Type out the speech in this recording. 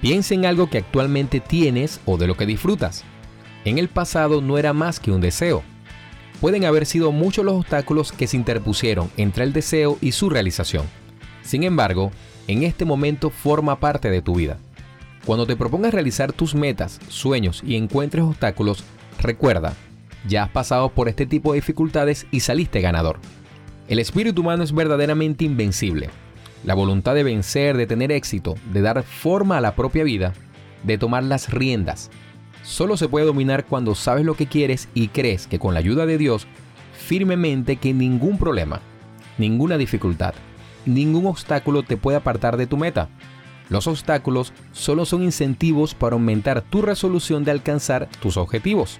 Piensa en algo que actualmente tienes o de lo que disfrutas. En el pasado no era más que un deseo. Pueden haber sido muchos los obstáculos que se interpusieron entre el deseo y su realización. Sin embargo, en este momento forma parte de tu vida. Cuando te propongas realizar tus metas, sueños y encuentres obstáculos, recuerda, ya has pasado por este tipo de dificultades y saliste ganador. El espíritu humano es verdaderamente invencible. La voluntad de vencer, de tener éxito, de dar forma a la propia vida, de tomar las riendas, solo se puede dominar cuando sabes lo que quieres y crees que con la ayuda de Dios, firmemente que ningún problema, ninguna dificultad, ningún obstáculo te puede apartar de tu meta. Los obstáculos solo son incentivos para aumentar tu resolución de alcanzar tus objetivos.